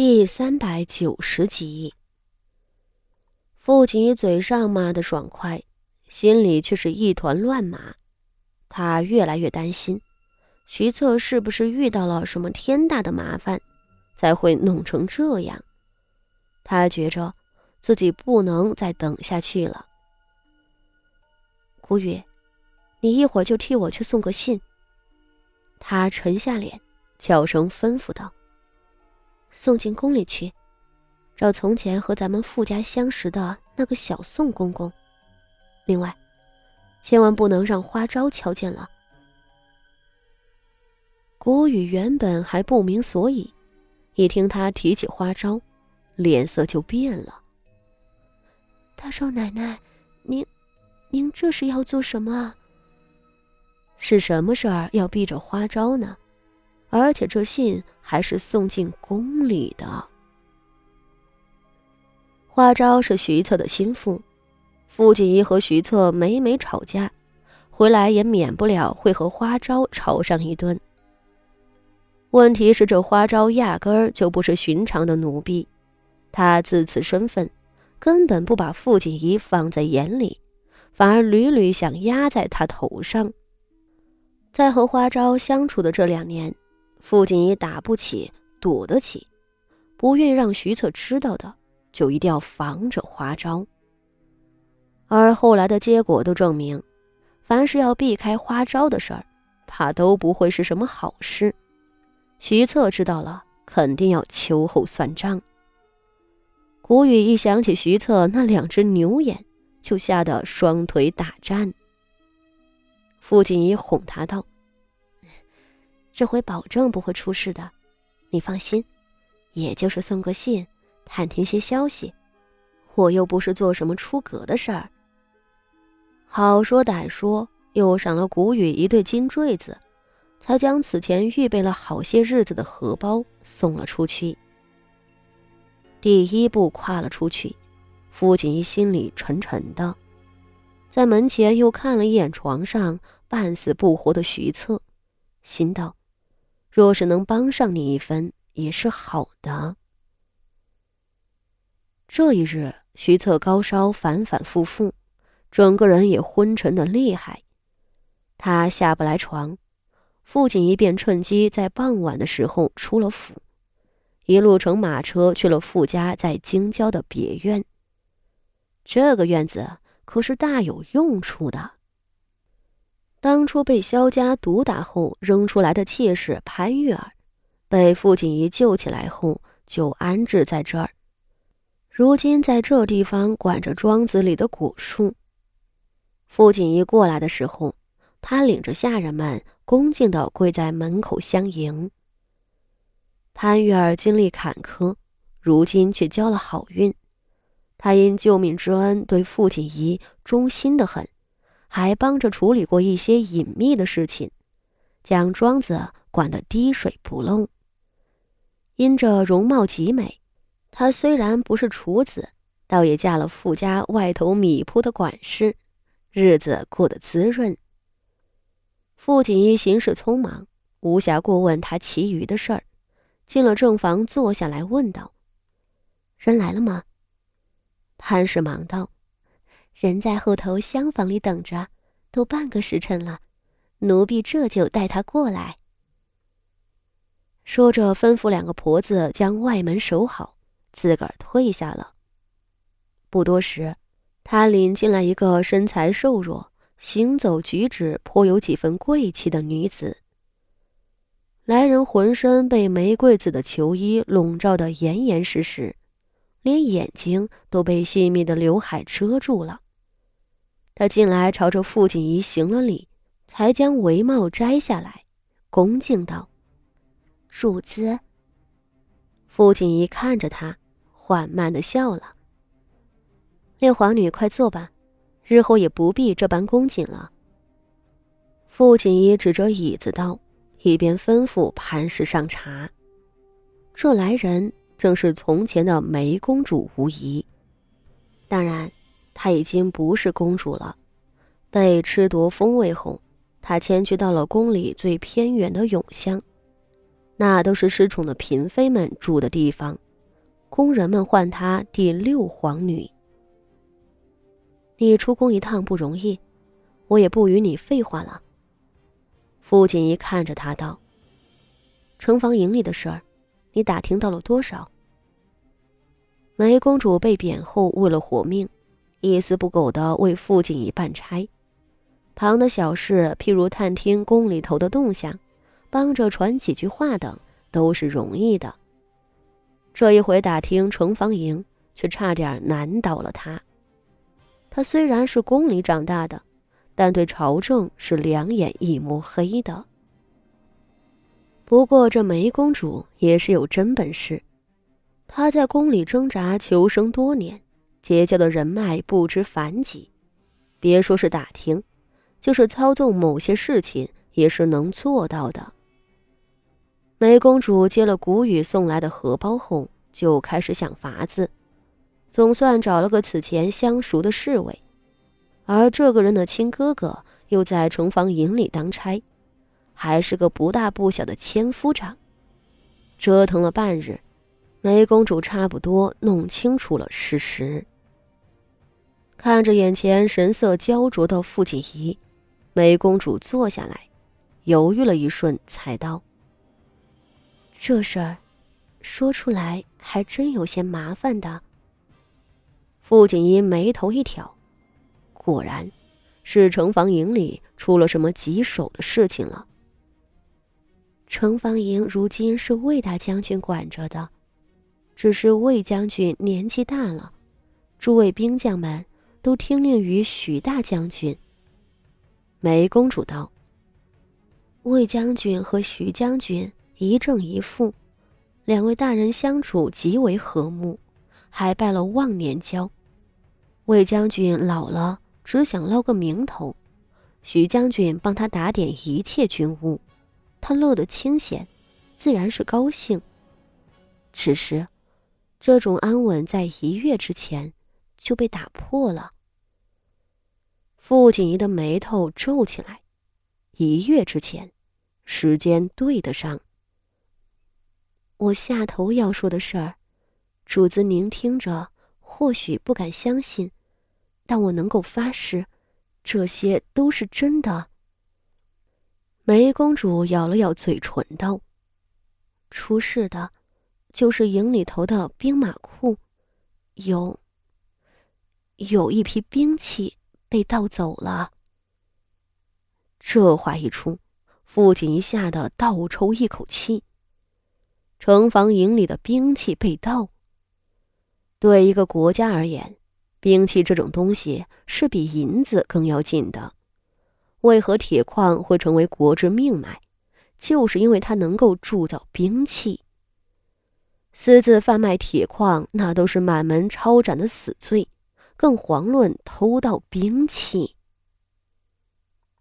第三百九十集，父亲嘴上骂得爽快，心里却是一团乱麻。他越来越担心，徐策是不是遇到了什么天大的麻烦，才会弄成这样。他觉着自己不能再等下去了。古雨，你一会儿就替我去送个信。他沉下脸，悄声吩咐道。送进宫里去，找从前和咱们傅家相识的那个小宋公公。另外，千万不能让花招瞧见了。谷雨原本还不明所以，一听他提起花招，脸色就变了。大少奶奶，您，您这是要做什么？是什么事儿要避着花招呢？而且这信还是送进宫里的。花招是徐策的心腹，傅锦衣和徐策每每吵架，回来也免不了会和花招吵上一顿。问题是这花招压根儿就不是寻常的奴婢，他自此身份根本不把傅锦衣放在眼里，反而屡屡想压在他头上。在和花招相处的这两年。傅锦衣打不起，躲得起，不愿让徐策知道的，就一定要防着花招。而后来的结果都证明，凡是要避开花招的事儿，怕都不会是什么好事。徐策知道了，肯定要秋后算账。古雨一想起徐策那两只牛眼，就吓得双腿打颤。傅锦衣哄他道。这回保证不会出事的，你放心。也就是送个信，探听些消息，我又不是做什么出格的事儿。好说歹说，又赏了谷雨一对金坠子，才将此前预备了好些日子的荷包送了出去。第一步跨了出去，傅锦衣心里沉沉的，在门前又看了一眼床上半死不活的徐策，心道。若是能帮上你一分，也是好的。这一日，徐策高烧反反复复，整个人也昏沉的厉害。他下不来床，傅锦衣便趁机在傍晚的时候出了府，一路乘马车去了傅家在京郊的别院。这个院子可是大有用处的。当初被萧家毒打后扔出来的妾室潘玉儿，被傅锦仪救起来后就安置在这儿。如今在这地方管着庄子里的果树。傅锦仪过来的时候，他领着下人们恭敬地跪在门口相迎。潘玉儿经历坎坷，如今却交了好运。他因救命之恩，对傅锦仪忠心的很。还帮着处理过一些隐秘的事情，将庄子管得滴水不漏。因着容貌极美，她虽然不是处子，倒也嫁了富家外头米铺的管事，日子过得滋润。傅锦衣行事匆忙，无暇过问他其余的事儿，进了正房坐下来问道：“人来了吗？”潘氏忙道。人在后头厢房里等着，都半个时辰了，奴婢这就带他过来。说着，吩咐两个婆子将外门守好，自个儿退下了。不多时，他领进来一个身材瘦弱、行走举止颇有几分贵气的女子。来人浑身被玫瑰紫的球衣笼罩得严严实实，连眼睛都被细密的刘海遮住了。他进来，朝着傅锦仪行了礼，才将帷帽摘下来，恭敬道：“主子。”傅锦仪看着他，缓慢的笑了。六皇女，快坐吧，日后也不必这般恭谨了。傅锦仪指着椅子道，一边吩咐潘氏上茶。这来人正是从前的梅公主无疑，当然。她已经不是公主了，被褫夺封位后，她迁居到了宫里最偏远的永乡，那都是失宠的嫔妃们住的地方，宫人们唤她第六皇女。你出宫一趟不容易，我也不与你废话了。傅锦仪看着他道：“城防营里的事儿，你打听到了多少？”梅公主被贬后，为了活命，一丝不苟的为父亲一办差。旁的小事，譬如探听宫里头的动向，帮着传几句话等，都是容易的。这一回打听城防营，却差点难倒了他。他虽然是宫里长大的，但对朝政是两眼一抹黑的。不过这梅公主也是有真本事。她在宫里挣扎求生多年，结交的人脉不知凡几，别说是打听，就是操纵某些事情也是能做到的。梅公主接了谷雨送来的荷包后，就开始想法子，总算找了个此前相熟的侍卫，而这个人的亲哥哥又在城防营里当差，还是个不大不小的千夫长，折腾了半日。梅公主差不多弄清楚了事实，看着眼前神色焦灼的傅锦仪，梅公主坐下来，犹豫了一瞬，才道：“这事儿，说出来还真有些麻烦的。”傅锦仪眉头一挑，果然，是城防营里出了什么棘手的事情了。城防营如今是魏大将军管着的。只是魏将军年纪大了，诸位兵将们都听令于许大将军。梅公主道：“魏将军和徐将军一正一负，两位大人相处极为和睦，还拜了忘年交。魏将军老了，只想捞个名头；徐将军帮他打点一切军务，他乐得清闲，自然是高兴。只是……”这种安稳在一月之前就被打破了。傅锦仪的眉头皱起来。一月之前，时间对得上。我下头要说的事儿，主子您听着，或许不敢相信，但我能够发誓，这些都是真的。梅公主咬了咬嘴唇道：“出事的。”就是营里头的兵马库，有有一批兵器被盗走了。这话一出，傅锦衣吓得倒抽一口气。城防营里的兵器被盗，对一个国家而言，兵器这种东西是比银子更要紧的。为何铁矿会成为国之命脉？就是因为它能够铸造兵器。私自贩卖铁矿，那都是满门抄斩的死罪，更遑论偷盗兵器。